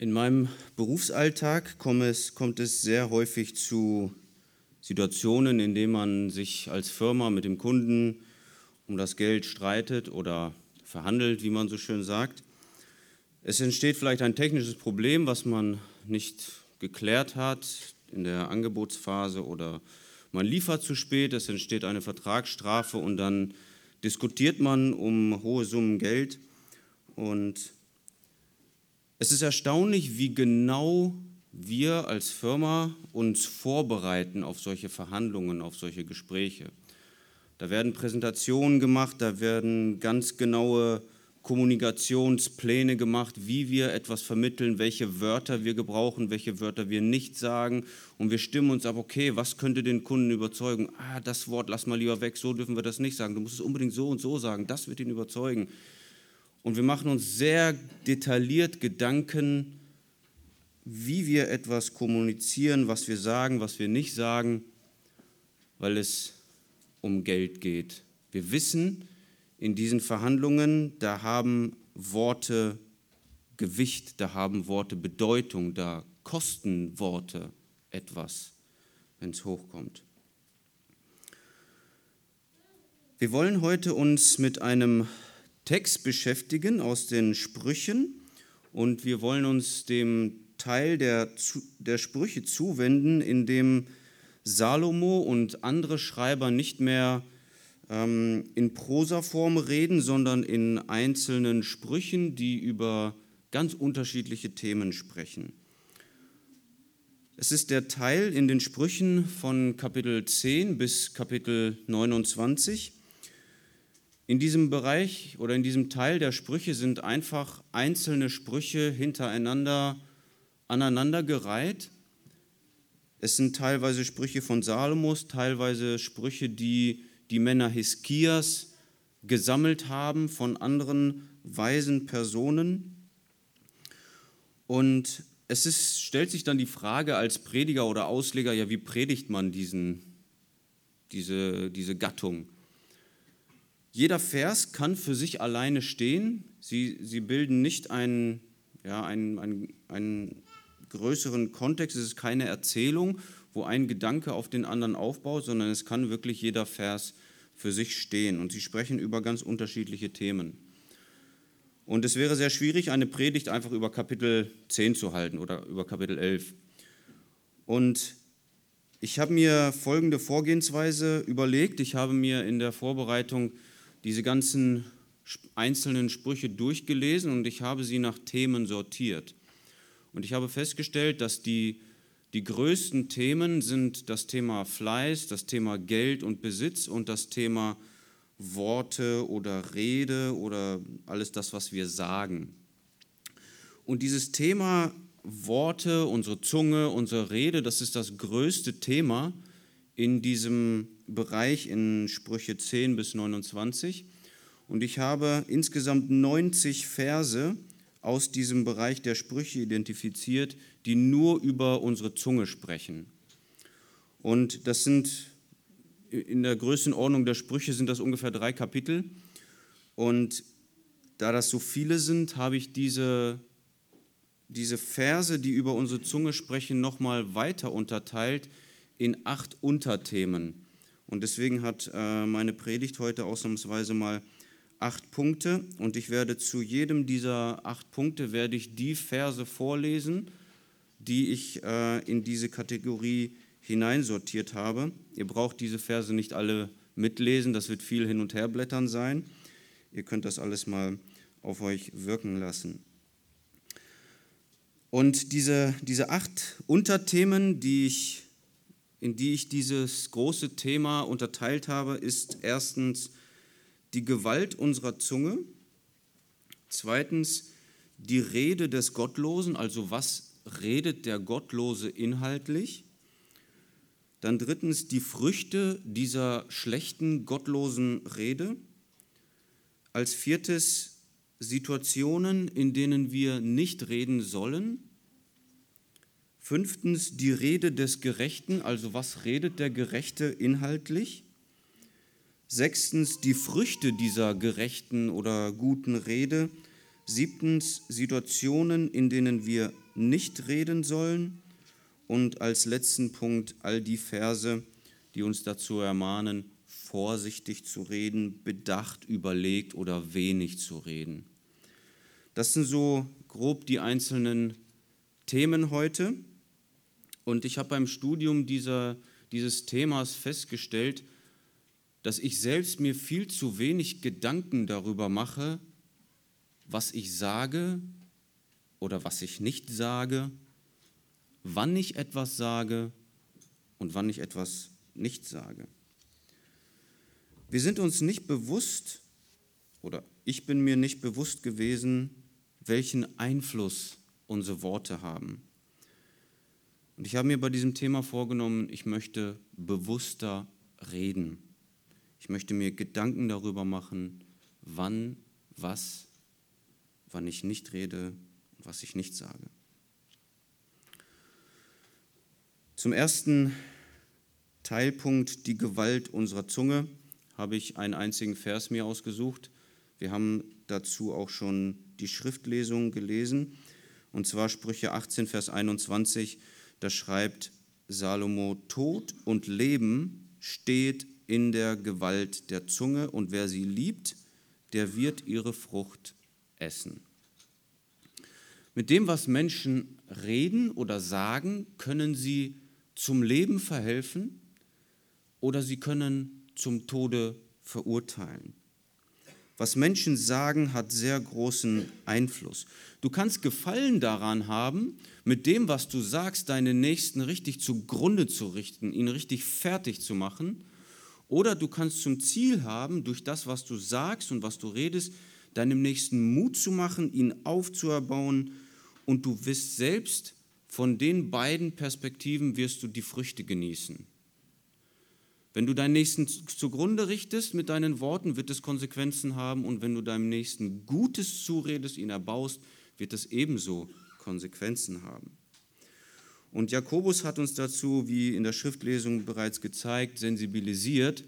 In meinem Berufsalltag kommt es, kommt es sehr häufig zu Situationen, in denen man sich als Firma mit dem Kunden um das Geld streitet oder verhandelt, wie man so schön sagt. Es entsteht vielleicht ein technisches Problem, was man nicht geklärt hat in der Angebotsphase oder man liefert zu spät, es entsteht eine Vertragsstrafe und dann diskutiert man um hohe Summen Geld und es ist erstaunlich, wie genau wir als Firma uns vorbereiten auf solche Verhandlungen, auf solche Gespräche. Da werden Präsentationen gemacht, da werden ganz genaue Kommunikationspläne gemacht, wie wir etwas vermitteln, welche Wörter wir gebrauchen, welche Wörter wir nicht sagen. Und wir stimmen uns ab, okay, was könnte den Kunden überzeugen? Ah, das Wort lass mal lieber weg, so dürfen wir das nicht sagen. Du musst es unbedingt so und so sagen, das wird ihn überzeugen. Und wir machen uns sehr detailliert Gedanken, wie wir etwas kommunizieren, was wir sagen, was wir nicht sagen, weil es um Geld geht. Wir wissen, in diesen Verhandlungen, da haben Worte Gewicht, da haben Worte Bedeutung, da kosten Worte etwas, wenn es hochkommt. Wir wollen heute uns mit einem Text beschäftigen aus den Sprüchen und wir wollen uns dem Teil der, der Sprüche zuwenden, in dem Salomo und andere Schreiber nicht mehr ähm, in Prosaform reden, sondern in einzelnen Sprüchen, die über ganz unterschiedliche Themen sprechen. Es ist der Teil in den Sprüchen von Kapitel 10 bis Kapitel 29. In diesem Bereich oder in diesem Teil der Sprüche sind einfach einzelne Sprüche hintereinander aneinandergereiht. Es sind teilweise Sprüche von Salomos, teilweise Sprüche, die die Männer Hiskias gesammelt haben von anderen weisen Personen. Und es ist, stellt sich dann die Frage als Prediger oder Ausleger, ja, wie predigt man diesen, diese, diese Gattung? Jeder Vers kann für sich alleine stehen. Sie, sie bilden nicht einen, ja, einen, einen, einen größeren Kontext. Es ist keine Erzählung, wo ein Gedanke auf den anderen aufbaut, sondern es kann wirklich jeder Vers für sich stehen. Und sie sprechen über ganz unterschiedliche Themen. Und es wäre sehr schwierig, eine Predigt einfach über Kapitel 10 zu halten oder über Kapitel 11. Und ich habe mir folgende Vorgehensweise überlegt. Ich habe mir in der Vorbereitung diese ganzen einzelnen Sprüche durchgelesen und ich habe sie nach Themen sortiert. Und ich habe festgestellt, dass die, die größten Themen sind das Thema Fleiß, das Thema Geld und Besitz und das Thema Worte oder Rede oder alles das, was wir sagen. Und dieses Thema Worte, unsere Zunge, unsere Rede, das ist das größte Thema in diesem Bereich in Sprüche 10 bis 29. Und ich habe insgesamt 90 Verse aus diesem Bereich der Sprüche identifiziert, die nur über unsere Zunge sprechen. Und das sind in der Größenordnung der Sprüche sind das ungefähr drei Kapitel. Und da das so viele sind, habe ich diese, diese Verse, die über unsere Zunge sprechen, nochmal weiter unterteilt in acht Unterthemen. Und deswegen hat äh, meine Predigt heute ausnahmsweise mal acht Punkte. Und ich werde zu jedem dieser acht Punkte werde ich die Verse vorlesen, die ich äh, in diese Kategorie hineinsortiert habe. Ihr braucht diese Verse nicht alle mitlesen, das wird viel hin und her blättern sein. Ihr könnt das alles mal auf euch wirken lassen. Und diese, diese acht Unterthemen, die ich in die ich dieses große Thema unterteilt habe, ist erstens die Gewalt unserer Zunge, zweitens die Rede des Gottlosen, also was redet der Gottlose inhaltlich, dann drittens die Früchte dieser schlechten, gottlosen Rede, als viertes Situationen, in denen wir nicht reden sollen, Fünftens die Rede des Gerechten, also was redet der Gerechte inhaltlich? Sechstens die Früchte dieser gerechten oder guten Rede. Siebtens Situationen, in denen wir nicht reden sollen. Und als letzten Punkt all die Verse, die uns dazu ermahnen, vorsichtig zu reden, bedacht, überlegt oder wenig zu reden. Das sind so grob die einzelnen Themen heute. Und ich habe beim Studium dieser, dieses Themas festgestellt, dass ich selbst mir viel zu wenig Gedanken darüber mache, was ich sage oder was ich nicht sage, wann ich etwas sage und wann ich etwas nicht sage. Wir sind uns nicht bewusst, oder ich bin mir nicht bewusst gewesen, welchen Einfluss unsere Worte haben. Und ich habe mir bei diesem Thema vorgenommen, ich möchte bewusster reden. Ich möchte mir Gedanken darüber machen, wann, was, wann ich nicht rede und was ich nicht sage. Zum ersten Teilpunkt, die Gewalt unserer Zunge, habe ich einen einzigen Vers mir ausgesucht. Wir haben dazu auch schon die Schriftlesung gelesen. Und zwar Sprüche 18, Vers 21. Da schreibt Salomo, Tod und Leben steht in der Gewalt der Zunge und wer sie liebt, der wird ihre Frucht essen. Mit dem, was Menschen reden oder sagen, können sie zum Leben verhelfen oder sie können zum Tode verurteilen. Was Menschen sagen, hat sehr großen Einfluss. Du kannst Gefallen daran haben, mit dem, was du sagst, deinen Nächsten richtig zugrunde zu richten, ihn richtig fertig zu machen. Oder du kannst zum Ziel haben, durch das, was du sagst und was du redest, deinem Nächsten Mut zu machen, ihn aufzuerbauen und du wirst selbst von den beiden Perspektiven wirst du die Früchte genießen. Wenn du deinen Nächsten zugrunde richtest mit deinen Worten, wird es Konsequenzen haben und wenn du deinem Nächsten Gutes zuredest, ihn erbaust, wird es ebenso Konsequenzen haben. Und Jakobus hat uns dazu, wie in der Schriftlesung bereits gezeigt, sensibilisiert,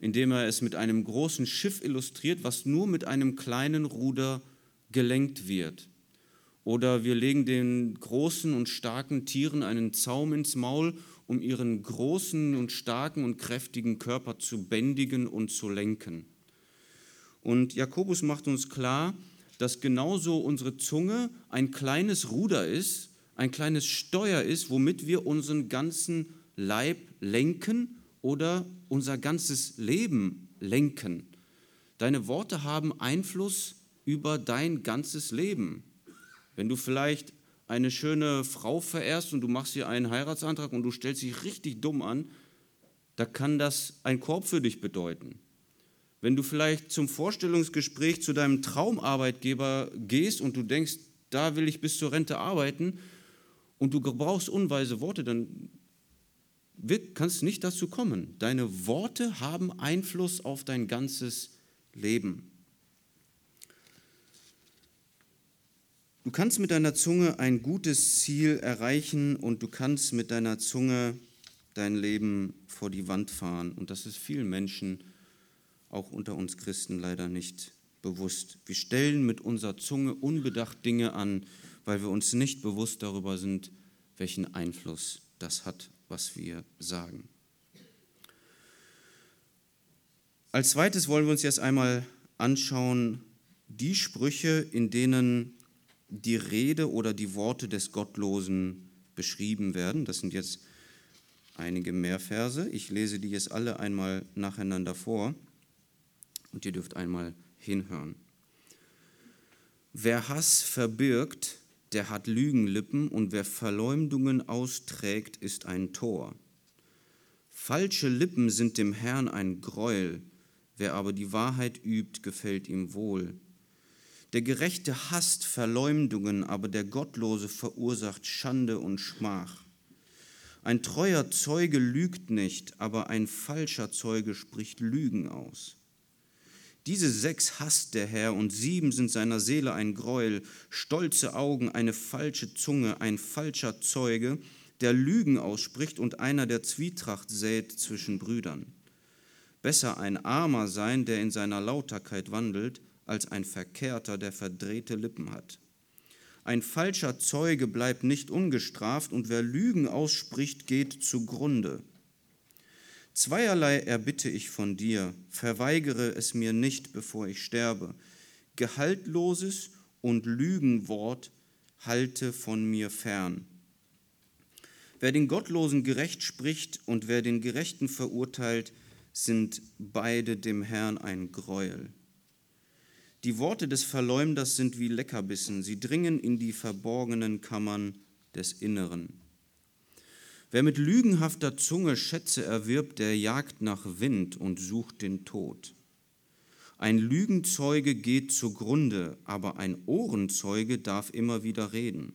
indem er es mit einem großen Schiff illustriert, was nur mit einem kleinen Ruder gelenkt wird. Oder wir legen den großen und starken Tieren einen Zaum ins Maul um ihren großen und starken und kräftigen Körper zu bändigen und zu lenken. Und Jakobus macht uns klar, dass genauso unsere Zunge ein kleines Ruder ist, ein kleines Steuer ist, womit wir unseren ganzen Leib lenken oder unser ganzes Leben lenken. Deine Worte haben Einfluss über dein ganzes Leben. Wenn du vielleicht eine schöne Frau verehrst und du machst ihr einen Heiratsantrag und du stellst dich richtig dumm an, da kann das ein Korb für dich bedeuten. Wenn du vielleicht zum Vorstellungsgespräch zu deinem Traumarbeitgeber gehst und du denkst, da will ich bis zur Rente arbeiten und du brauchst unweise Worte, dann kannst du nicht dazu kommen. Deine Worte haben Einfluss auf dein ganzes Leben. Du kannst mit deiner Zunge ein gutes Ziel erreichen und du kannst mit deiner Zunge dein Leben vor die Wand fahren. Und das ist vielen Menschen, auch unter uns Christen, leider nicht bewusst. Wir stellen mit unserer Zunge unbedacht Dinge an, weil wir uns nicht bewusst darüber sind, welchen Einfluss das hat, was wir sagen. Als zweites wollen wir uns jetzt einmal anschauen, die Sprüche, in denen die Rede oder die Worte des Gottlosen beschrieben werden. Das sind jetzt einige mehr Verse. Ich lese die jetzt alle einmal nacheinander vor und ihr dürft einmal hinhören. Wer Hass verbirgt, der hat Lügenlippen und wer Verleumdungen austrägt, ist ein Tor. Falsche Lippen sind dem Herrn ein Greuel, wer aber die Wahrheit übt, gefällt ihm wohl. Der Gerechte hasst Verleumdungen, aber der Gottlose verursacht Schande und Schmach. Ein treuer Zeuge lügt nicht, aber ein falscher Zeuge spricht Lügen aus. Diese sechs hasst der Herr und sieben sind seiner Seele ein Greuel, stolze Augen, eine falsche Zunge, ein falscher Zeuge, der Lügen ausspricht und einer, der Zwietracht sät zwischen Brüdern. Besser ein Armer sein, der in seiner Lauterkeit wandelt, als ein Verkehrter, der verdrehte Lippen hat. Ein falscher Zeuge bleibt nicht ungestraft und wer Lügen ausspricht, geht zugrunde. Zweierlei erbitte ich von dir, verweigere es mir nicht, bevor ich sterbe. Gehaltloses und Lügenwort halte von mir fern. Wer den Gottlosen gerecht spricht und wer den Gerechten verurteilt, sind beide dem Herrn ein Greuel. Die Worte des Verleumders sind wie Leckerbissen, sie dringen in die verborgenen Kammern des Inneren. Wer mit lügenhafter Zunge Schätze erwirbt, der jagt nach Wind und sucht den Tod. Ein Lügenzeuge geht zugrunde, aber ein Ohrenzeuge darf immer wieder reden.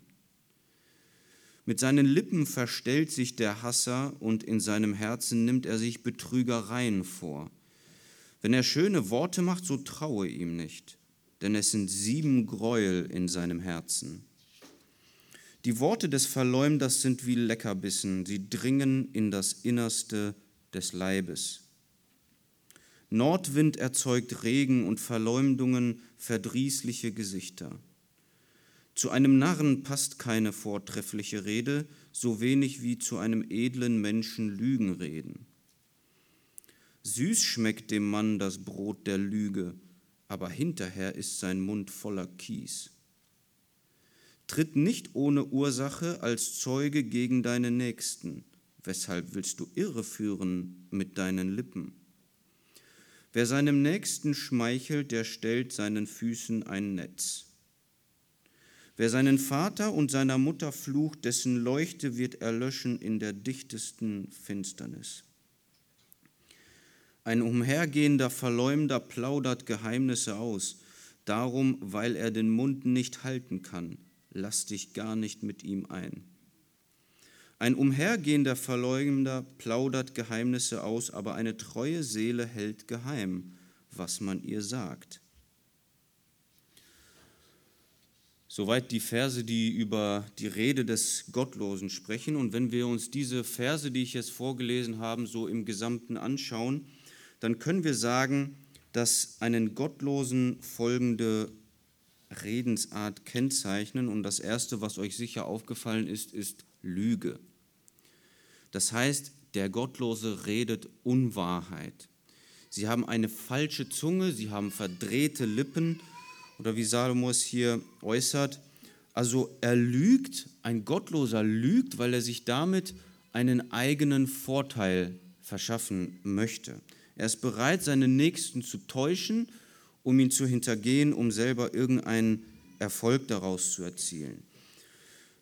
Mit seinen Lippen verstellt sich der Hasser und in seinem Herzen nimmt er sich Betrügereien vor. Wenn er schöne Worte macht, so traue ihm nicht, denn es sind sieben Gräuel in seinem Herzen. Die Worte des Verleumders sind wie Leckerbissen, sie dringen in das Innerste des Leibes. Nordwind erzeugt Regen und Verleumdungen verdrießliche Gesichter. Zu einem Narren passt keine vortreffliche Rede, so wenig wie zu einem edlen Menschen Lügen reden. Süß schmeckt dem Mann das Brot der Lüge, aber hinterher ist sein Mund voller Kies. Tritt nicht ohne Ursache als Zeuge gegen deine Nächsten. Weshalb willst du irreführen mit deinen Lippen? Wer seinem Nächsten schmeichelt, der stellt seinen Füßen ein Netz. Wer seinen Vater und seiner Mutter flucht, dessen Leuchte wird erlöschen in der dichtesten Finsternis. Ein umhergehender Verleumder plaudert Geheimnisse aus, darum, weil er den Mund nicht halten kann, lass dich gar nicht mit ihm ein. Ein umhergehender Verleumder plaudert Geheimnisse aus, aber eine treue Seele hält geheim, was man ihr sagt. Soweit die Verse, die über die Rede des Gottlosen sprechen. Und wenn wir uns diese Verse, die ich jetzt vorgelesen habe, so im Gesamten anschauen, dann können wir sagen, dass einen Gottlosen folgende Redensart kennzeichnen. Und das Erste, was euch sicher aufgefallen ist, ist Lüge. Das heißt, der Gottlose redet Unwahrheit. Sie haben eine falsche Zunge, sie haben verdrehte Lippen oder wie Salomo es hier äußert, also er lügt, ein Gottloser lügt, weil er sich damit einen eigenen Vorteil verschaffen möchte. Er ist bereit, seinen Nächsten zu täuschen, um ihn zu hintergehen, um selber irgendeinen Erfolg daraus zu erzielen.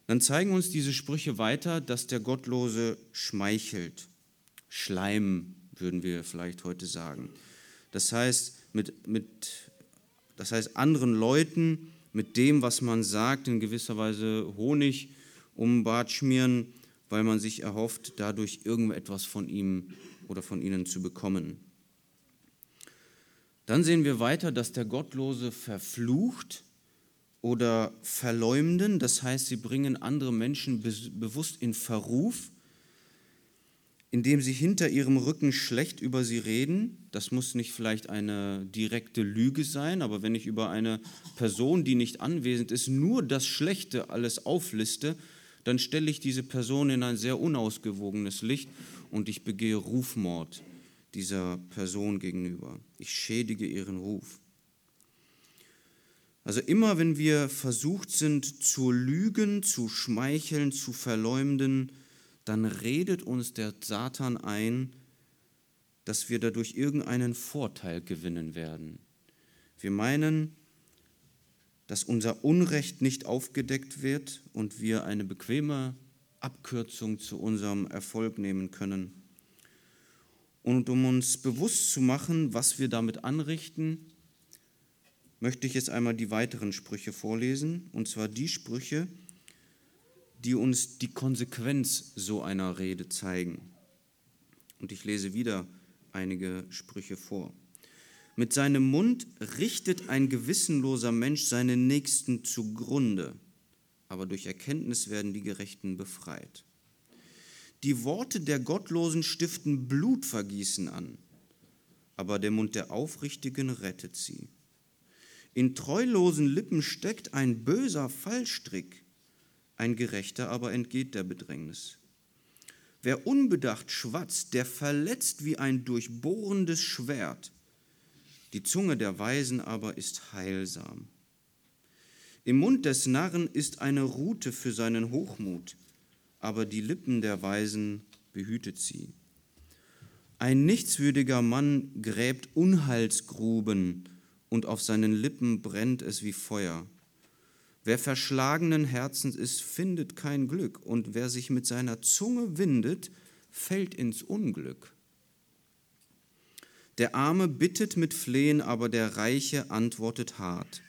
Dann zeigen uns diese Sprüche weiter, dass der Gottlose schmeichelt. Schleim, würden wir vielleicht heute sagen. Das heißt, mit, mit das heißt, anderen Leuten mit dem, was man sagt, in gewisser Weise Honig um den Bart schmieren, weil man sich erhofft, dadurch irgendetwas von ihm oder von ihnen zu bekommen. Dann sehen wir weiter, dass der Gottlose verflucht oder verleumden, das heißt, sie bringen andere Menschen bewusst in Verruf indem sie hinter ihrem Rücken schlecht über sie reden. Das muss nicht vielleicht eine direkte Lüge sein, aber wenn ich über eine Person, die nicht anwesend ist, nur das Schlechte alles aufliste, dann stelle ich diese Person in ein sehr unausgewogenes Licht und ich begehe Rufmord dieser Person gegenüber. Ich schädige ihren Ruf. Also immer wenn wir versucht sind zu lügen, zu schmeicheln, zu verleumden, dann redet uns der Satan ein, dass wir dadurch irgendeinen Vorteil gewinnen werden. Wir meinen, dass unser Unrecht nicht aufgedeckt wird und wir eine bequeme Abkürzung zu unserem Erfolg nehmen können. Und um uns bewusst zu machen, was wir damit anrichten, möchte ich jetzt einmal die weiteren Sprüche vorlesen, und zwar die Sprüche, die uns die Konsequenz so einer Rede zeigen. Und ich lese wieder einige Sprüche vor. Mit seinem Mund richtet ein gewissenloser Mensch seinen Nächsten zugrunde, aber durch Erkenntnis werden die Gerechten befreit. Die Worte der Gottlosen stiften Blutvergießen an, aber der Mund der Aufrichtigen rettet sie. In treulosen Lippen steckt ein böser Fallstrick, ein Gerechter aber entgeht der Bedrängnis. Wer unbedacht schwatzt, der verletzt wie ein durchbohrendes Schwert. Die Zunge der Weisen aber ist heilsam. Im Mund des Narren ist eine Rute für seinen Hochmut, aber die Lippen der Weisen behütet sie. Ein nichtswürdiger Mann gräbt Unheilsgruben und auf seinen Lippen brennt es wie Feuer. Wer verschlagenen Herzens ist, findet kein Glück, und wer sich mit seiner Zunge windet, fällt ins Unglück. Der Arme bittet mit Flehen, aber der Reiche antwortet hart.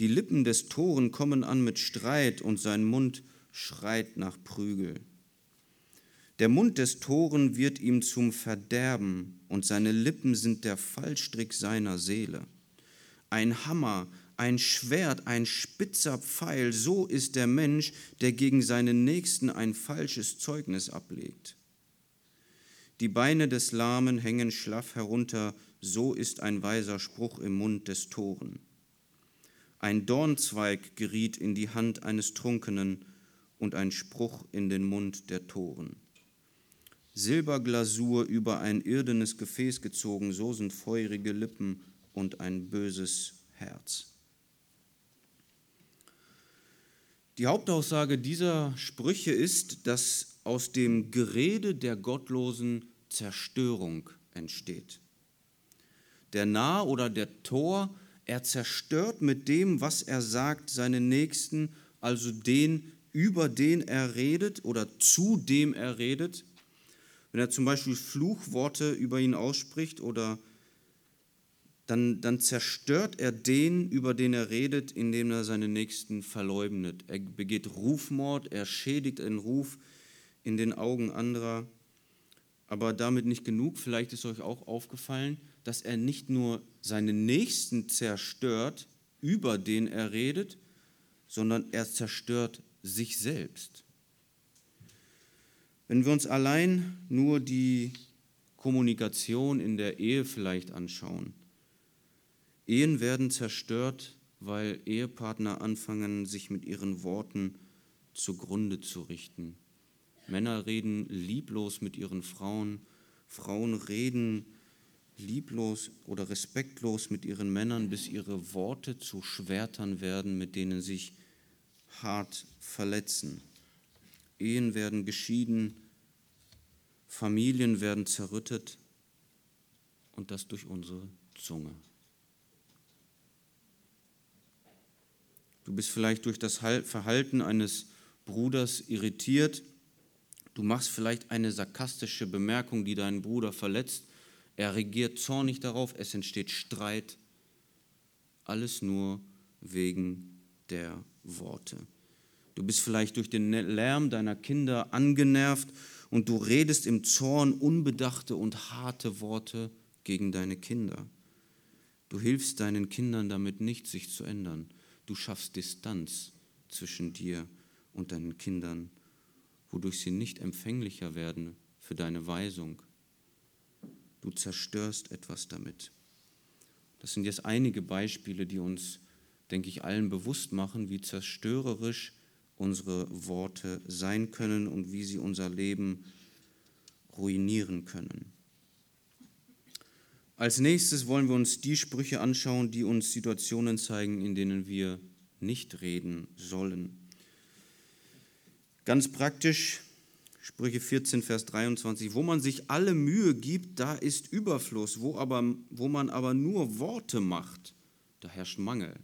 Die Lippen des Toren kommen an mit Streit, und sein Mund schreit nach Prügel. Der Mund des Toren wird ihm zum Verderben, und seine Lippen sind der Fallstrick seiner Seele. Ein Hammer ein Schwert, ein spitzer Pfeil, so ist der Mensch, der gegen seinen Nächsten ein falsches Zeugnis ablegt. Die Beine des Lahmen hängen schlaff herunter, so ist ein weiser Spruch im Mund des Toren. Ein Dornzweig geriet in die Hand eines Trunkenen und ein Spruch in den Mund der Toren. Silberglasur über ein irdenes Gefäß gezogen, so sind feurige Lippen und ein böses Herz. Die Hauptaussage dieser Sprüche ist, dass aus dem Gerede der Gottlosen Zerstörung entsteht. Der Narr oder der Tor, er zerstört mit dem, was er sagt, seinen Nächsten, also den, über den er redet oder zu dem er redet. Wenn er zum Beispiel Fluchworte über ihn ausspricht oder dann, dann zerstört er den, über den er redet, indem er seine Nächsten verleugnet. Er begeht Rufmord, er schädigt den Ruf in den Augen anderer. Aber damit nicht genug, vielleicht ist euch auch aufgefallen, dass er nicht nur seinen Nächsten zerstört, über den er redet, sondern er zerstört sich selbst. Wenn wir uns allein nur die Kommunikation in der Ehe vielleicht anschauen, Ehen werden zerstört, weil Ehepartner anfangen, sich mit ihren Worten zugrunde zu richten. Männer reden lieblos mit ihren Frauen, Frauen reden lieblos oder respektlos mit ihren Männern, bis ihre Worte zu Schwertern werden, mit denen sich hart verletzen. Ehen werden geschieden, Familien werden zerrüttet und das durch unsere Zunge. Du bist vielleicht durch das Verhalten eines Bruders irritiert. Du machst vielleicht eine sarkastische Bemerkung, die deinen Bruder verletzt. Er regiert zornig darauf, es entsteht Streit. Alles nur wegen der Worte. Du bist vielleicht durch den Lärm deiner Kinder angenervt und du redest im Zorn unbedachte und harte Worte gegen deine Kinder. Du hilfst deinen Kindern damit nicht, sich zu ändern. Du schaffst Distanz zwischen dir und deinen Kindern, wodurch sie nicht empfänglicher werden für deine Weisung. Du zerstörst etwas damit. Das sind jetzt einige Beispiele, die uns, denke ich, allen bewusst machen, wie zerstörerisch unsere Worte sein können und wie sie unser Leben ruinieren können. Als nächstes wollen wir uns die Sprüche anschauen, die uns Situationen zeigen, in denen wir nicht reden sollen. Ganz praktisch, Sprüche 14, Vers 23, wo man sich alle Mühe gibt, da ist Überfluss, wo, aber, wo man aber nur Worte macht, da herrscht Mangel.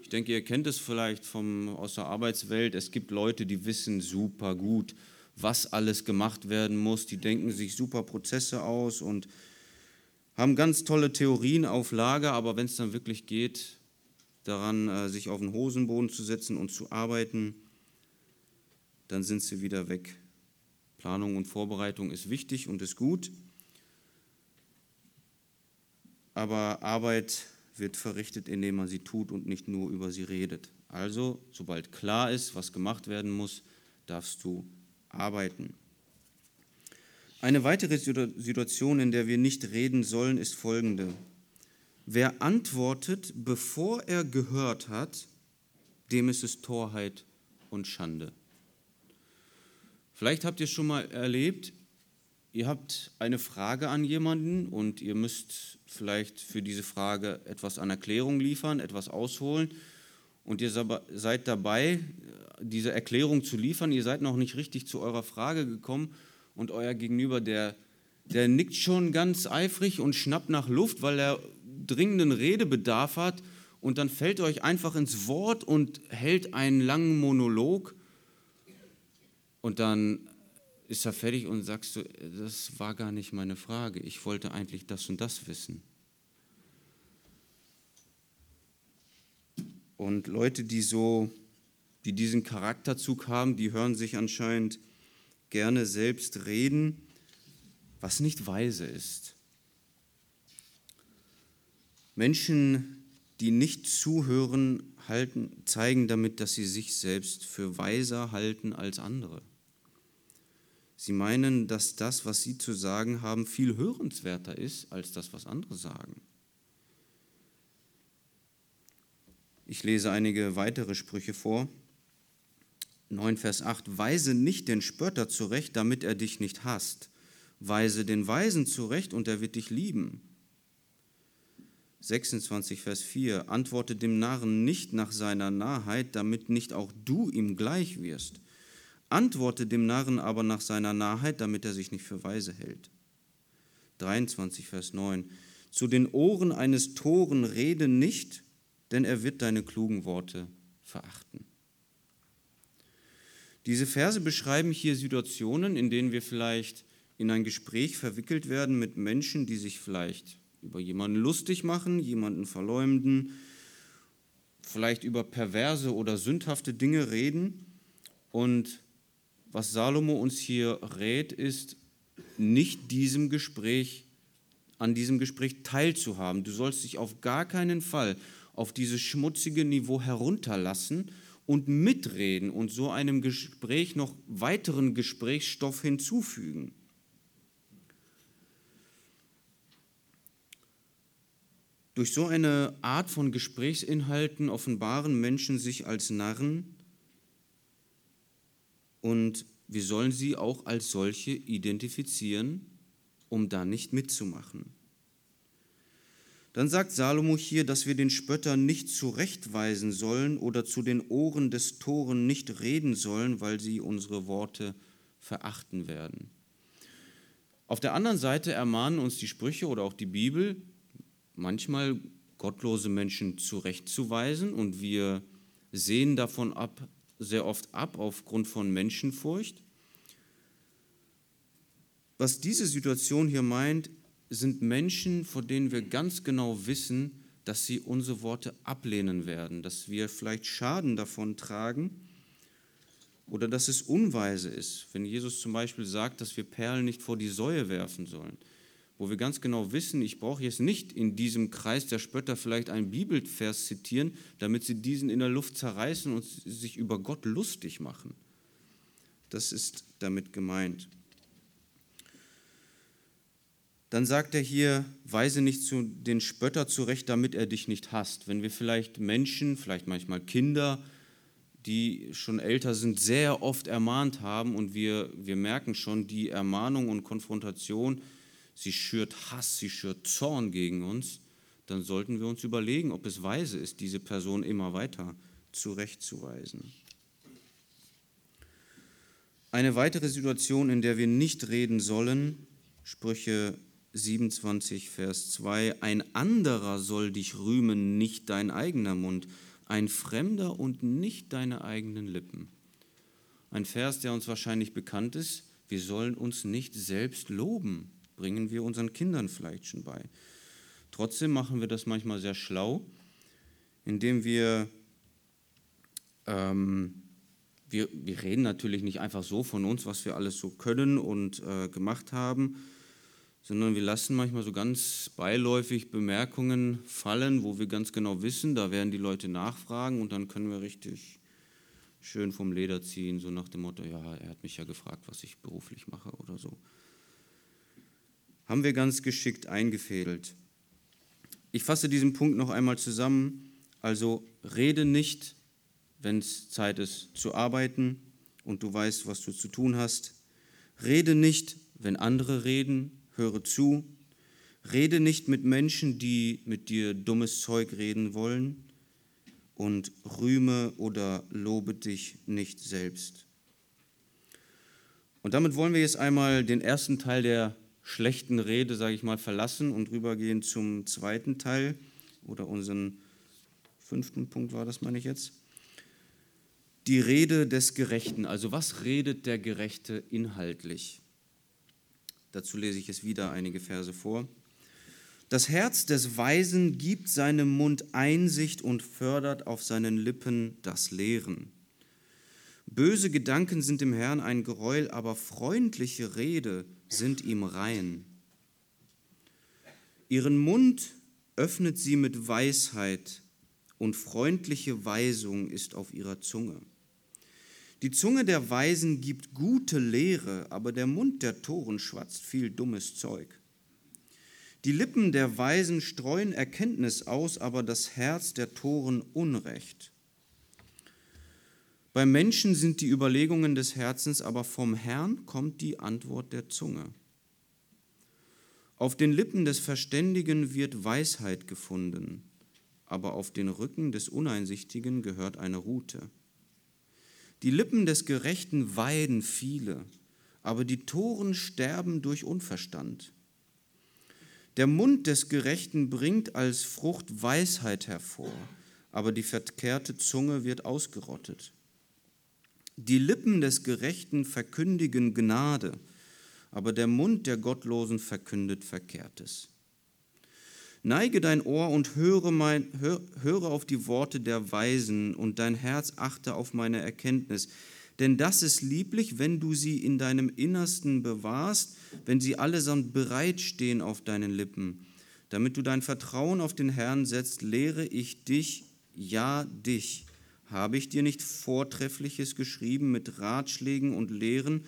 Ich denke, ihr kennt es vielleicht vom, aus der Arbeitswelt. Es gibt Leute, die wissen super gut, was alles gemacht werden muss. Die denken sich super Prozesse aus und haben ganz tolle Theorien auf Lager, aber wenn es dann wirklich geht, daran äh, sich auf den Hosenboden zu setzen und zu arbeiten, dann sind sie wieder weg. Planung und Vorbereitung ist wichtig und ist gut, aber Arbeit wird verrichtet, indem man sie tut und nicht nur über sie redet. Also, sobald klar ist, was gemacht werden muss, darfst du arbeiten. Eine weitere Situation, in der wir nicht reden sollen, ist folgende. wer antwortet, bevor er gehört hat, dem ist es Torheit und Schande. Vielleicht habt ihr schon mal erlebt, ihr habt eine Frage an jemanden und ihr müsst vielleicht für diese Frage etwas an Erklärung liefern, etwas ausholen. Und ihr seid dabei, diese Erklärung zu liefern, ihr seid noch nicht richtig zu eurer Frage gekommen und euer Gegenüber, der, der nickt schon ganz eifrig und schnappt nach Luft, weil er dringenden Redebedarf hat. Und dann fällt euch einfach ins Wort und hält einen langen Monolog und dann ist er fertig und sagst du, das war gar nicht meine Frage, ich wollte eigentlich das und das wissen. Und Leute, die so, die diesen Charakterzug haben, die hören sich anscheinend gerne selbst reden, was nicht weise ist. Menschen, die nicht zuhören, halten, zeigen damit, dass sie sich selbst für weiser halten als andere. Sie meinen, dass das, was sie zu sagen haben, viel hörenswerter ist als das, was andere sagen. Ich lese einige weitere Sprüche vor. 9 Vers 8. Weise nicht den Spötter zurecht, damit er dich nicht hasst. Weise den Weisen zurecht und er wird dich lieben. 26 Vers 4. Antworte dem Narren nicht nach seiner Nahheit, damit nicht auch du ihm gleich wirst. Antworte dem Narren aber nach seiner Nahheit, damit er sich nicht für weise hält. 23 Vers 9. Zu den Ohren eines Toren rede nicht, denn er wird deine klugen Worte verachten. Diese Verse beschreiben hier Situationen, in denen wir vielleicht in ein Gespräch verwickelt werden mit Menschen, die sich vielleicht über jemanden lustig machen, jemanden verleumden, vielleicht über perverse oder sündhafte Dinge reden. Und was Salomo uns hier rät, ist, nicht diesem Gespräch, an diesem Gespräch teilzuhaben. Du sollst dich auf gar keinen Fall auf dieses schmutzige Niveau herunterlassen und mitreden und so einem Gespräch noch weiteren Gesprächsstoff hinzufügen. Durch so eine Art von Gesprächsinhalten offenbaren Menschen sich als Narren und wir sollen sie auch als solche identifizieren, um da nicht mitzumachen. Dann sagt Salomo hier, dass wir den Spötter nicht zurechtweisen sollen oder zu den Ohren des Toren nicht reden sollen, weil sie unsere Worte verachten werden. Auf der anderen Seite ermahnen uns die Sprüche oder auch die Bibel, manchmal gottlose Menschen zurechtzuweisen und wir sehen davon ab, sehr oft ab aufgrund von Menschenfurcht. Was diese Situation hier meint, sind Menschen, von denen wir ganz genau wissen, dass sie unsere Worte ablehnen werden, dass wir vielleicht Schaden davon tragen oder dass es unweise ist. Wenn Jesus zum Beispiel sagt, dass wir Perlen nicht vor die Säue werfen sollen, wo wir ganz genau wissen, ich brauche jetzt nicht in diesem Kreis der Spötter vielleicht einen Bibelvers zitieren, damit sie diesen in der Luft zerreißen und sich über Gott lustig machen. Das ist damit gemeint. Dann sagt er hier, weise nicht zu den Spötter zurecht, damit er dich nicht hasst. Wenn wir vielleicht Menschen, vielleicht manchmal Kinder, die schon älter sind, sehr oft ermahnt haben und wir, wir merken schon, die Ermahnung und Konfrontation, sie schürt Hass, sie schürt Zorn gegen uns, dann sollten wir uns überlegen, ob es weise ist, diese Person immer weiter zurechtzuweisen. Eine weitere Situation, in der wir nicht reden sollen, Sprüche 27, Vers 2, ein anderer soll dich rühmen, nicht dein eigener Mund, ein Fremder und nicht deine eigenen Lippen. Ein Vers, der uns wahrscheinlich bekannt ist, wir sollen uns nicht selbst loben, bringen wir unseren Kindern vielleicht schon bei. Trotzdem machen wir das manchmal sehr schlau, indem wir, ähm, wir, wir reden natürlich nicht einfach so von uns, was wir alles so können und äh, gemacht haben, sondern wir lassen manchmal so ganz beiläufig Bemerkungen fallen, wo wir ganz genau wissen, da werden die Leute nachfragen und dann können wir richtig schön vom Leder ziehen, so nach dem Motto, ja, er hat mich ja gefragt, was ich beruflich mache oder so. Haben wir ganz geschickt eingefädelt. Ich fasse diesen Punkt noch einmal zusammen. Also rede nicht, wenn es Zeit ist zu arbeiten und du weißt, was du zu tun hast. Rede nicht, wenn andere reden, höre zu. Rede nicht mit Menschen, die mit dir dummes Zeug reden wollen und rühme oder lobe dich nicht selbst. Und damit wollen wir jetzt einmal den ersten Teil der schlechten Rede, sage ich mal, verlassen und rübergehen zum zweiten Teil oder unseren fünften Punkt war das, meine ich jetzt. Die Rede des Gerechten. Also was redet der Gerechte inhaltlich? Dazu lese ich es wieder einige Verse vor. Das Herz des Weisen gibt seinem Mund Einsicht und fördert auf seinen Lippen das Lehren. Böse Gedanken sind dem Herrn ein Gräuel, aber freundliche Rede sind ihm rein. Ihren Mund öffnet sie mit Weisheit und freundliche Weisung ist auf ihrer Zunge. Die Zunge der Weisen gibt gute Lehre, aber der Mund der Toren schwatzt viel dummes Zeug. Die Lippen der Weisen streuen Erkenntnis aus, aber das Herz der Toren Unrecht. Beim Menschen sind die Überlegungen des Herzens, aber vom Herrn kommt die Antwort der Zunge. Auf den Lippen des Verständigen wird Weisheit gefunden, aber auf den Rücken des Uneinsichtigen gehört eine Rute. Die Lippen des Gerechten weiden viele, aber die Toren sterben durch Unverstand. Der Mund des Gerechten bringt als Frucht Weisheit hervor, aber die verkehrte Zunge wird ausgerottet. Die Lippen des Gerechten verkündigen Gnade, aber der Mund der Gottlosen verkündet Verkehrtes. Neige dein Ohr und höre, mein, hör, höre auf die Worte der Weisen und dein Herz achte auf meine Erkenntnis, denn das ist lieblich, wenn du sie in deinem Innersten bewahrst, wenn sie allesamt bereitstehen auf deinen Lippen. Damit du dein Vertrauen auf den Herrn setzt, lehre ich dich, ja dich. Habe ich dir nicht Vortreffliches geschrieben mit Ratschlägen und Lehren,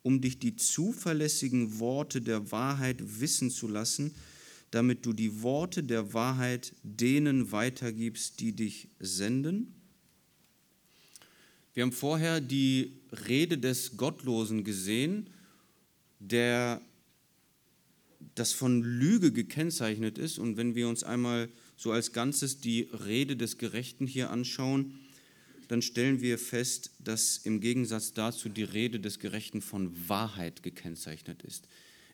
um dich die zuverlässigen Worte der Wahrheit wissen zu lassen, damit du die Worte der Wahrheit denen weitergibst, die dich senden? Wir haben vorher die Rede des Gottlosen gesehen, der das von Lüge gekennzeichnet ist. Und wenn wir uns einmal so als Ganzes die Rede des Gerechten hier anschauen, dann stellen wir fest, dass im Gegensatz dazu die Rede des Gerechten von Wahrheit gekennzeichnet ist.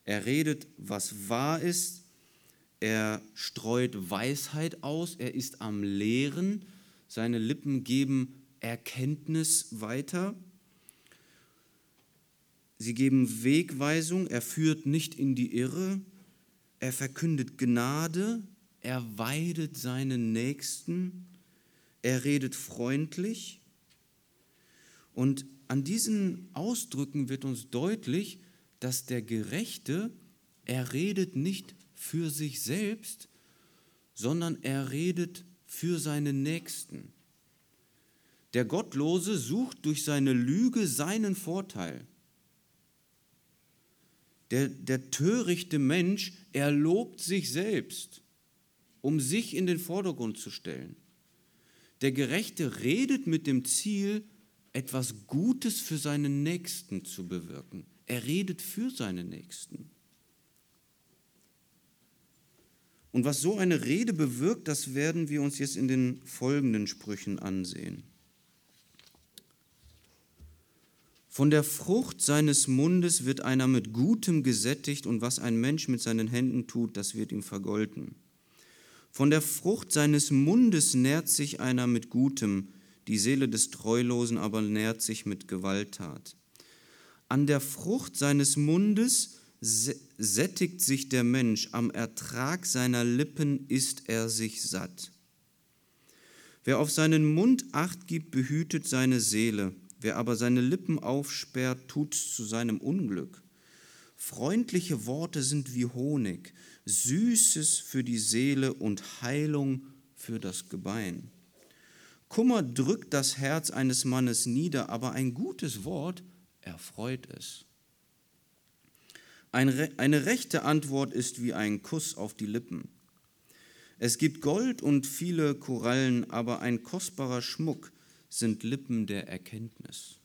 Er redet, was wahr ist, er streut Weisheit aus, er ist am Lehren, seine Lippen geben Erkenntnis weiter. Sie geben Wegweisung, er führt nicht in die Irre, er verkündet Gnade, er weidet seinen Nächsten, er redet freundlich. Und an diesen Ausdrücken wird uns deutlich, dass der Gerechte, er redet nicht für sich selbst, sondern er redet für seinen Nächsten. Der Gottlose sucht durch seine Lüge seinen Vorteil. Der, der törichte Mensch, er lobt sich selbst, um sich in den Vordergrund zu stellen. Der Gerechte redet mit dem Ziel, etwas Gutes für seinen Nächsten zu bewirken. Er redet für seinen Nächsten. Und was so eine Rede bewirkt, das werden wir uns jetzt in den folgenden Sprüchen ansehen. Von der Frucht seines Mundes wird einer mit Gutem gesättigt, und was ein Mensch mit seinen Händen tut, das wird ihm vergolten. Von der Frucht seines Mundes nährt sich einer mit Gutem, die Seele des Treulosen aber nährt sich mit Gewalttat. An der Frucht seines Mundes sättigt sich der Mensch, am Ertrag seiner Lippen ist er sich satt. Wer auf seinen Mund acht gibt, behütet seine Seele. Wer aber seine Lippen aufsperrt, tut's zu seinem Unglück. Freundliche Worte sind wie Honig, Süßes für die Seele und Heilung für das Gebein. Kummer drückt das Herz eines Mannes nieder, aber ein gutes Wort erfreut es. Eine rechte Antwort ist wie ein Kuss auf die Lippen. Es gibt Gold und viele Korallen, aber ein kostbarer Schmuck sind Lippen der Erkenntnis.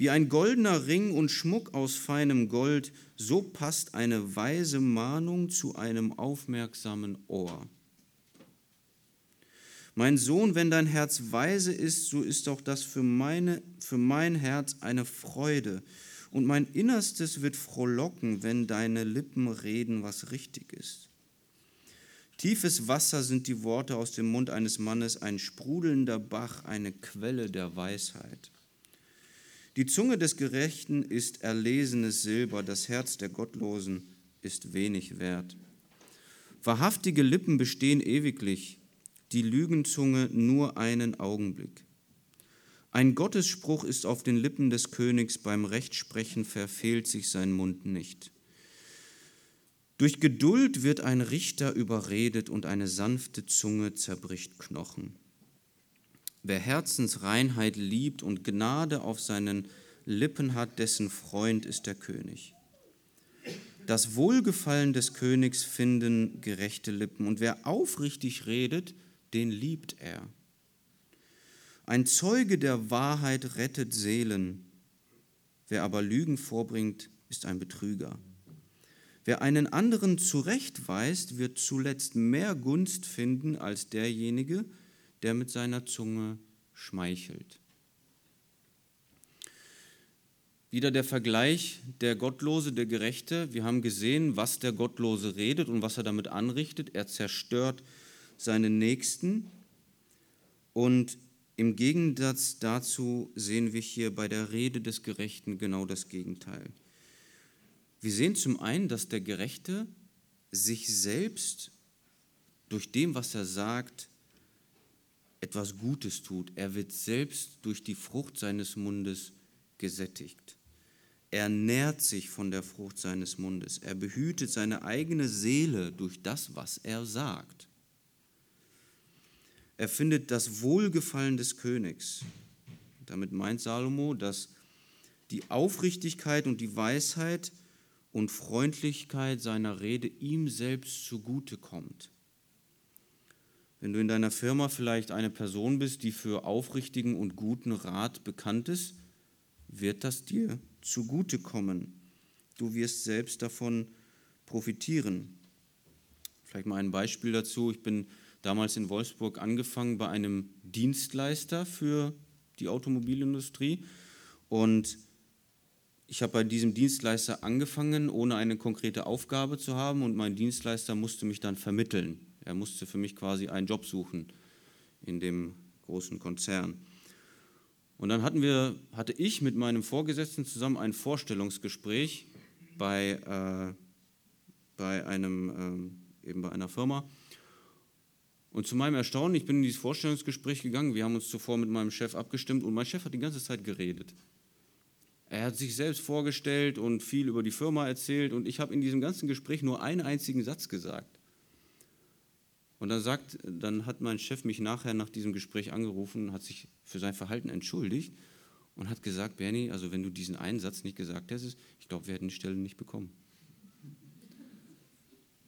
Wie ein goldener Ring und Schmuck aus feinem Gold, so passt eine weise Mahnung zu einem aufmerksamen Ohr. Mein Sohn, wenn dein Herz weise ist, so ist auch das für, meine, für mein Herz eine Freude. Und mein Innerstes wird frohlocken, wenn deine Lippen reden, was richtig ist. Tiefes Wasser sind die Worte aus dem Mund eines Mannes, ein sprudelnder Bach, eine Quelle der Weisheit. Die Zunge des Gerechten ist erlesenes Silber, das Herz der Gottlosen ist wenig wert. Wahrhaftige Lippen bestehen ewiglich, die Lügenzunge nur einen Augenblick. Ein Gottesspruch ist auf den Lippen des Königs, beim Rechtsprechen verfehlt sich sein Mund nicht. Durch Geduld wird ein Richter überredet und eine sanfte Zunge zerbricht Knochen. Wer Herzensreinheit liebt und Gnade auf seinen Lippen hat, dessen Freund ist der König. Das Wohlgefallen des Königs finden gerechte Lippen, und wer aufrichtig redet, den liebt er. Ein Zeuge der Wahrheit rettet Seelen, wer aber Lügen vorbringt, ist ein Betrüger. Wer einen anderen zurechtweist, wird zuletzt mehr Gunst finden als derjenige, der mit seiner Zunge schmeichelt. Wieder der Vergleich der Gottlose, der Gerechte. Wir haben gesehen, was der Gottlose redet und was er damit anrichtet. Er zerstört seinen Nächsten. Und im Gegensatz dazu sehen wir hier bei der Rede des Gerechten genau das Gegenteil. Wir sehen zum einen, dass der Gerechte sich selbst durch dem, was er sagt, etwas Gutes tut. Er wird selbst durch die Frucht seines Mundes gesättigt. Er nährt sich von der Frucht seines Mundes. Er behütet seine eigene Seele durch das, was er sagt. Er findet das Wohlgefallen des Königs. Damit meint Salomo, dass die Aufrichtigkeit und die Weisheit und Freundlichkeit seiner Rede ihm selbst zugute kommt. Wenn du in deiner Firma vielleicht eine Person bist, die für aufrichtigen und guten Rat bekannt ist, wird das dir zugute kommen. Du wirst selbst davon profitieren. Vielleicht mal ein Beispiel dazu. Ich bin damals in Wolfsburg angefangen bei einem Dienstleister für die Automobilindustrie und ich habe bei diesem Dienstleister angefangen, ohne eine konkrete Aufgabe zu haben und mein Dienstleister musste mich dann vermitteln. Er musste für mich quasi einen Job suchen in dem großen Konzern. Und dann hatten wir, hatte ich mit meinem Vorgesetzten zusammen ein Vorstellungsgespräch bei, äh, bei, einem, äh, eben bei einer Firma. Und zu meinem Erstaunen, ich bin in dieses Vorstellungsgespräch gegangen, wir haben uns zuvor mit meinem Chef abgestimmt und mein Chef hat die ganze Zeit geredet. Er hat sich selbst vorgestellt und viel über die Firma erzählt und ich habe in diesem ganzen Gespräch nur einen einzigen Satz gesagt. Und dann, sagt, dann hat mein Chef mich nachher nach diesem Gespräch angerufen, hat sich für sein Verhalten entschuldigt und hat gesagt, Bernie, also wenn du diesen einen Satz nicht gesagt hättest, ich glaube, wir hätten die Stelle nicht bekommen.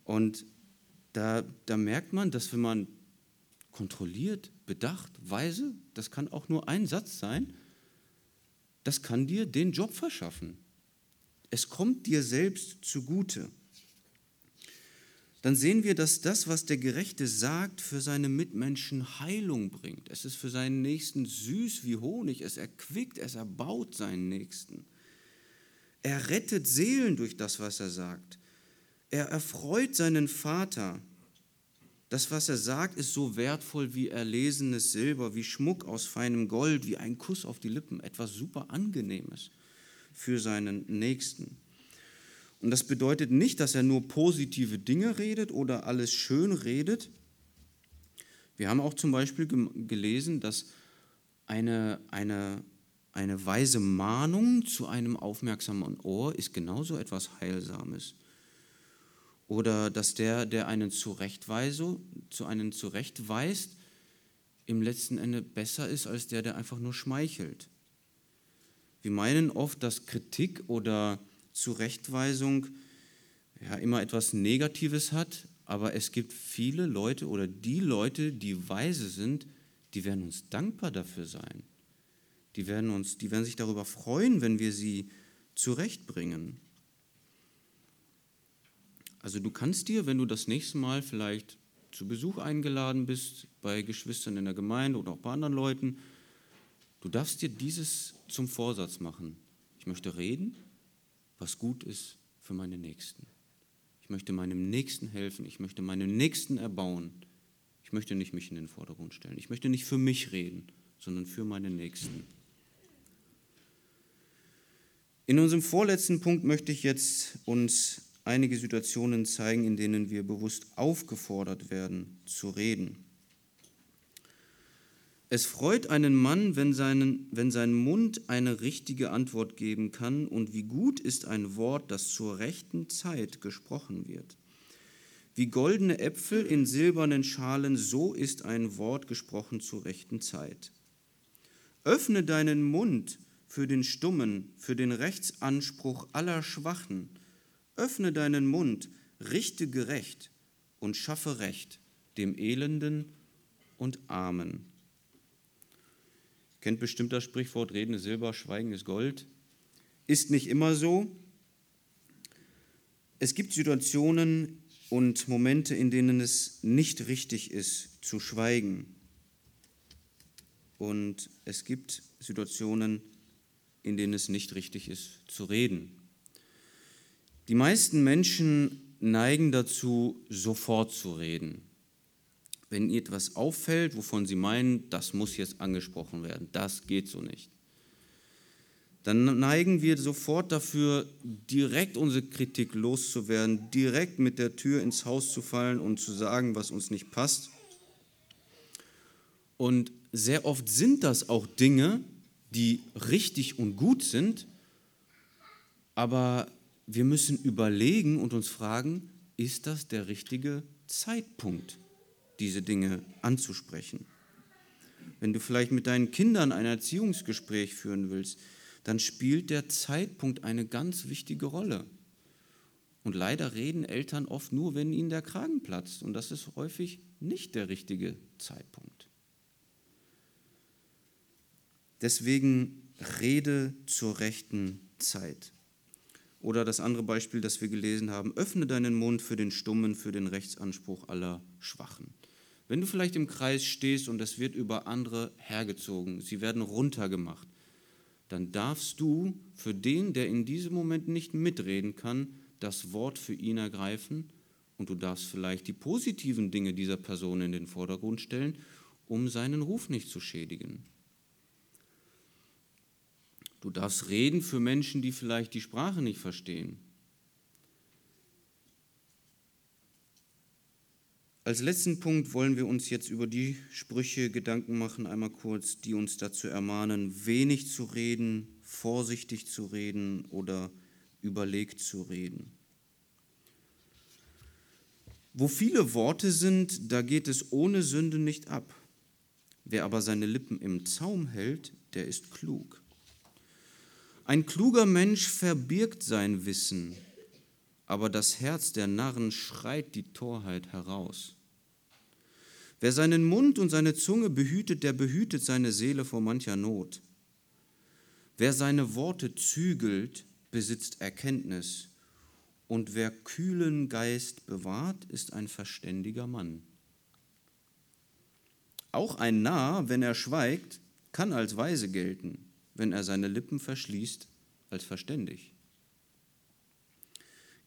Und da, da merkt man, dass wenn man kontrolliert, bedacht, weise, das kann auch nur ein Satz sein, das kann dir den Job verschaffen. Es kommt dir selbst zugute dann sehen wir, dass das, was der Gerechte sagt, für seine Mitmenschen Heilung bringt. Es ist für seinen Nächsten süß wie Honig, es erquickt, es erbaut seinen Nächsten. Er rettet Seelen durch das, was er sagt. Er erfreut seinen Vater. Das, was er sagt, ist so wertvoll wie erlesenes Silber, wie Schmuck aus feinem Gold, wie ein Kuss auf die Lippen, etwas super Angenehmes für seinen Nächsten. Und das bedeutet nicht, dass er nur positive Dinge redet oder alles schön redet. Wir haben auch zum Beispiel gelesen, dass eine, eine, eine weise Mahnung zu einem aufmerksamen Ohr ist genauso etwas Heilsames. Oder dass der, der einen zurechtweise, zu einem zurechtweist, im letzten Ende besser ist als der, der einfach nur schmeichelt. Wir meinen oft, dass Kritik oder Zurechtweisung ja immer etwas Negatives hat, aber es gibt viele Leute oder die Leute, die weise sind, die werden uns dankbar dafür sein. Die werden, uns, die werden sich darüber freuen, wenn wir sie zurechtbringen. Also du kannst dir, wenn du das nächste Mal vielleicht zu Besuch eingeladen bist bei Geschwistern in der Gemeinde oder auch bei anderen Leuten, du darfst dir dieses zum Vorsatz machen. Ich möchte reden, was gut ist für meine Nächsten. Ich möchte meinem Nächsten helfen, ich möchte meinem Nächsten erbauen. Ich möchte nicht mich in den Vordergrund stellen. Ich möchte nicht für mich reden, sondern für meine Nächsten. In unserem vorletzten Punkt möchte ich jetzt uns einige Situationen zeigen, in denen wir bewusst aufgefordert werden zu reden. Es freut einen Mann, wenn, seinen, wenn sein Mund eine richtige Antwort geben kann, und wie gut ist ein Wort, das zur rechten Zeit gesprochen wird. Wie goldene Äpfel in silbernen Schalen, so ist ein Wort gesprochen zur rechten Zeit. Öffne deinen Mund für den Stummen, für den Rechtsanspruch aller Schwachen, Öffne deinen Mund, richte gerecht und schaffe Recht dem Elenden und Armen. Kennt bestimmt das Sprichwort, Reden ist Silber, Schweigen ist Gold. Ist nicht immer so. Es gibt Situationen und Momente, in denen es nicht richtig ist, zu schweigen. Und es gibt Situationen, in denen es nicht richtig ist, zu reden. Die meisten Menschen neigen dazu, sofort zu reden. Wenn ihnen etwas auffällt, wovon sie meinen, das muss jetzt angesprochen werden, das geht so nicht, dann neigen wir sofort dafür, direkt unsere Kritik loszuwerden, direkt mit der Tür ins Haus zu fallen und zu sagen, was uns nicht passt. Und sehr oft sind das auch Dinge, die richtig und gut sind, aber wir müssen überlegen und uns fragen, ist das der richtige Zeitpunkt, diese Dinge anzusprechen? Wenn du vielleicht mit deinen Kindern ein Erziehungsgespräch führen willst, dann spielt der Zeitpunkt eine ganz wichtige Rolle. Und leider reden Eltern oft nur, wenn ihnen der Kragen platzt. Und das ist häufig nicht der richtige Zeitpunkt. Deswegen rede zur rechten Zeit. Oder das andere Beispiel, das wir gelesen haben, öffne deinen Mund für den Stummen, für den Rechtsanspruch aller Schwachen. Wenn du vielleicht im Kreis stehst und es wird über andere hergezogen, sie werden runtergemacht, dann darfst du für den, der in diesem Moment nicht mitreden kann, das Wort für ihn ergreifen und du darfst vielleicht die positiven Dinge dieser Person in den Vordergrund stellen, um seinen Ruf nicht zu schädigen. Du darfst reden für Menschen, die vielleicht die Sprache nicht verstehen. Als letzten Punkt wollen wir uns jetzt über die Sprüche Gedanken machen, einmal kurz, die uns dazu ermahnen, wenig zu reden, vorsichtig zu reden oder überlegt zu reden. Wo viele Worte sind, da geht es ohne Sünde nicht ab. Wer aber seine Lippen im Zaum hält, der ist klug. Ein kluger Mensch verbirgt sein Wissen, aber das Herz der Narren schreit die Torheit heraus. Wer seinen Mund und seine Zunge behütet, der behütet seine Seele vor mancher Not. Wer seine Worte zügelt, besitzt Erkenntnis, und wer kühlen Geist bewahrt, ist ein verständiger Mann. Auch ein Narr, wenn er schweigt, kann als weise gelten wenn er seine Lippen verschließt, als verständig.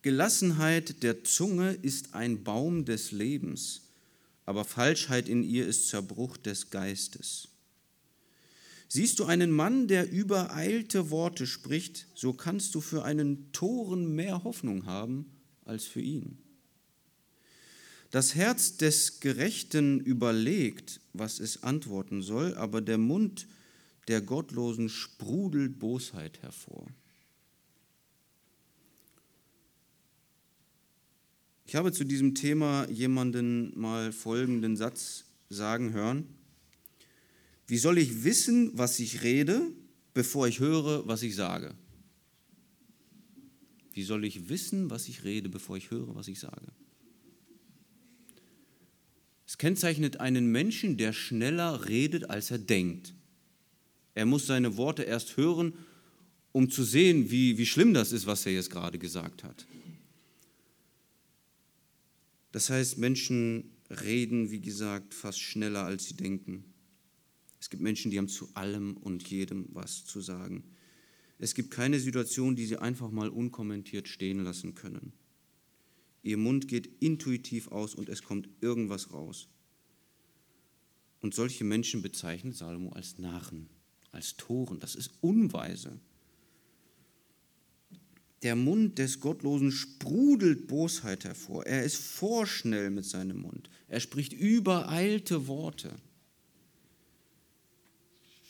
Gelassenheit der Zunge ist ein Baum des Lebens, aber Falschheit in ihr ist Zerbruch des Geistes. Siehst du einen Mann, der übereilte Worte spricht, so kannst du für einen Toren mehr Hoffnung haben als für ihn. Das Herz des Gerechten überlegt, was es antworten soll, aber der Mund der Gottlosen sprudelt Bosheit hervor. Ich habe zu diesem Thema jemanden mal folgenden Satz sagen hören. Wie soll ich wissen, was ich rede, bevor ich höre, was ich sage? Wie soll ich wissen, was ich rede, bevor ich höre, was ich sage? Es kennzeichnet einen Menschen, der schneller redet, als er denkt. Er muss seine Worte erst hören, um zu sehen, wie, wie schlimm das ist, was er jetzt gerade gesagt hat. Das heißt, Menschen reden, wie gesagt, fast schneller, als sie denken. Es gibt Menschen, die haben zu allem und jedem was zu sagen. Es gibt keine Situation, die sie einfach mal unkommentiert stehen lassen können. Ihr Mund geht intuitiv aus und es kommt irgendwas raus. Und solche Menschen bezeichnet Salomo als Narren, als Toren. Das ist unweise. Der Mund des Gottlosen sprudelt Bosheit hervor. Er ist vorschnell mit seinem Mund. Er spricht übereilte Worte.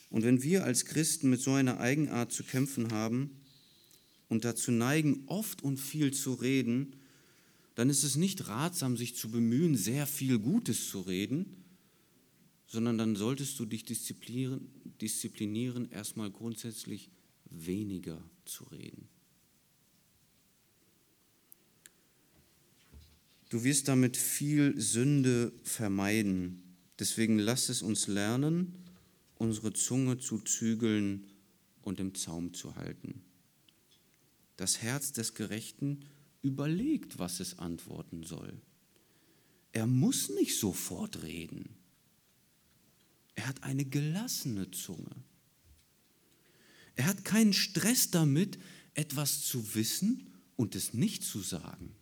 Und wenn wir als Christen mit so einer Eigenart zu kämpfen haben und dazu neigen, oft und viel zu reden, dann ist es nicht ratsam, sich zu bemühen, sehr viel Gutes zu reden, sondern dann solltest du dich disziplinieren, disziplinieren erstmal grundsätzlich weniger zu reden. Du wirst damit viel Sünde vermeiden. Deswegen lass es uns lernen, unsere Zunge zu zügeln und im Zaum zu halten. Das Herz des Gerechten überlegt, was es antworten soll. Er muss nicht sofort reden. Er hat eine gelassene Zunge. Er hat keinen Stress damit, etwas zu wissen und es nicht zu sagen.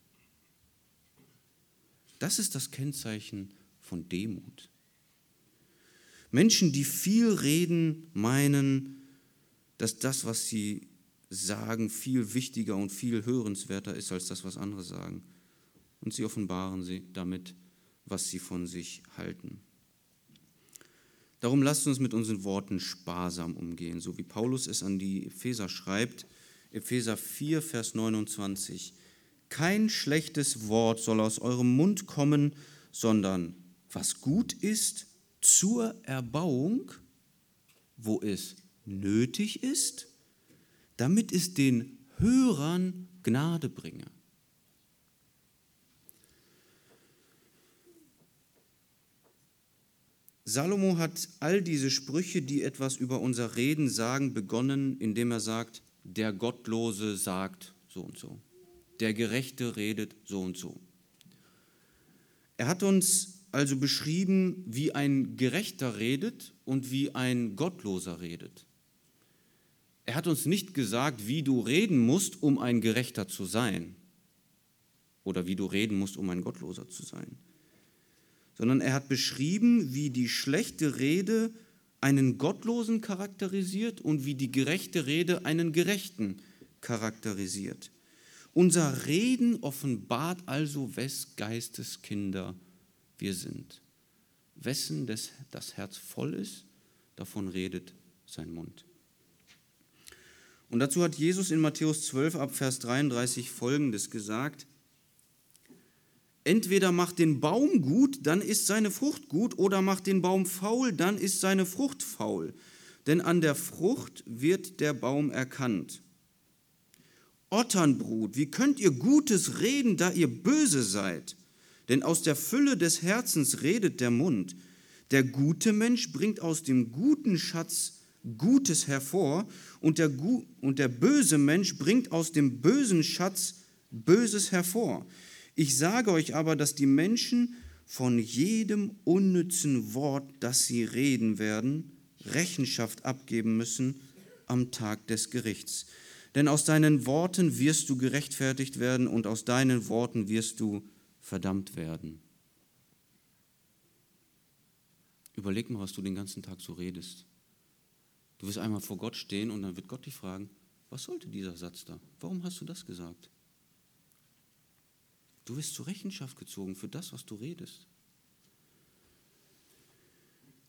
Das ist das Kennzeichen von Demut. Menschen, die viel reden, meinen, dass das, was sie sagen, viel wichtiger und viel hörenswerter ist als das, was andere sagen. Und sie offenbaren sie damit, was sie von sich halten. Darum lasst uns mit unseren Worten sparsam umgehen, so wie Paulus es an die Epheser schreibt, Epheser 4, Vers 29. Kein schlechtes Wort soll aus eurem Mund kommen, sondern was gut ist, zur Erbauung, wo es nötig ist, damit es den Hörern Gnade bringe. Salomo hat all diese Sprüche, die etwas über unser Reden sagen, begonnen, indem er sagt, der Gottlose sagt so und so, der Gerechte redet so und so. Er hat uns also beschrieben, wie ein Gerechter redet und wie ein Gottloser redet. Er hat uns nicht gesagt, wie du reden musst, um ein Gerechter zu sein oder wie du reden musst, um ein Gottloser zu sein, sondern er hat beschrieben, wie die schlechte Rede einen Gottlosen charakterisiert und wie die gerechte Rede einen Gerechten charakterisiert. Unser Reden offenbart also, wes Geistes Kinder wir sind. Wessen des, das Herz voll ist, davon redet sein Mund. Und dazu hat Jesus in Matthäus 12 ab Vers 33 folgendes gesagt. Entweder macht den Baum gut, dann ist seine Frucht gut, oder macht den Baum faul, dann ist seine Frucht faul. Denn an der Frucht wird der Baum erkannt. Otternbrut, wie könnt ihr Gutes reden, da ihr böse seid? Denn aus der Fülle des Herzens redet der Mund. Der gute Mensch bringt aus dem guten Schatz Gutes hervor und der, und der böse Mensch bringt aus dem bösen Schatz Böses hervor. Ich sage euch aber, dass die Menschen von jedem unnützen Wort, das sie reden werden, Rechenschaft abgeben müssen am Tag des Gerichts. Denn aus deinen Worten wirst du gerechtfertigt werden und aus deinen Worten wirst du verdammt werden. Überleg mal, was du den ganzen Tag so redest. Du wirst einmal vor Gott stehen und dann wird Gott dich fragen, was sollte dieser Satz da? Warum hast du das gesagt? Du wirst zur Rechenschaft gezogen für das, was du redest.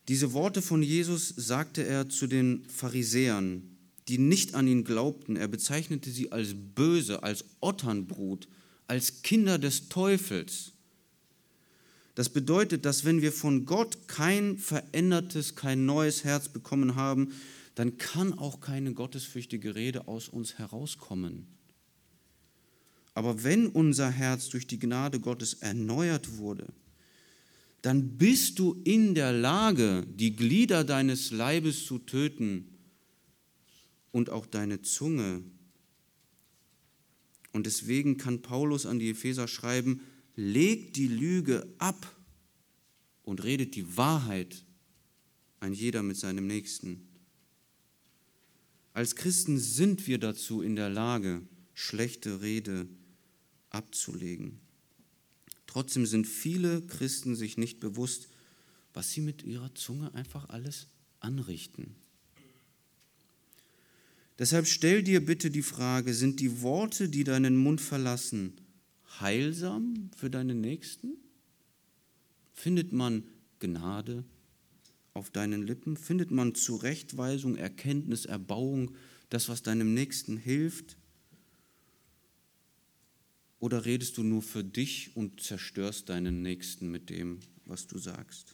Diese Worte von Jesus sagte er zu den Pharisäern, die nicht an ihn glaubten. Er bezeichnete sie als böse, als Otternbrut, als Kinder des Teufels. Das bedeutet, dass wenn wir von Gott kein verändertes, kein neues Herz bekommen haben, dann kann auch keine gottesfürchtige Rede aus uns herauskommen. Aber wenn unser Herz durch die Gnade Gottes erneuert wurde, dann bist du in der Lage, die Glieder deines Leibes zu töten und auch deine Zunge. Und deswegen kann Paulus an die Epheser schreiben, legt die Lüge ab und redet die Wahrheit, ein jeder mit seinem Nächsten. Als Christen sind wir dazu in der Lage, schlechte Rede abzulegen. Trotzdem sind viele Christen sich nicht bewusst, was sie mit ihrer Zunge einfach alles anrichten. Deshalb stell dir bitte die Frage, sind die Worte, die deinen Mund verlassen, heilsam für deinen Nächsten? Findet man Gnade auf deinen Lippen? Findet man Zurechtweisung, Erkenntnis, Erbauung, das, was deinem Nächsten hilft? Oder redest du nur für dich und zerstörst deinen Nächsten mit dem, was du sagst?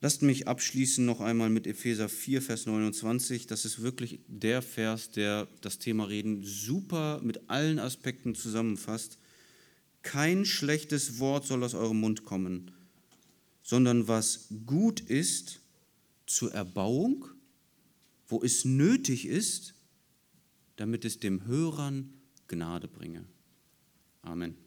Lasst mich abschließen noch einmal mit Epheser 4, Vers 29. Das ist wirklich der Vers, der das Thema Reden super mit allen Aspekten zusammenfasst. Kein schlechtes Wort soll aus eurem Mund kommen, sondern was gut ist zur Erbauung, wo es nötig ist, damit es dem Hörern Gnade bringe. Amen.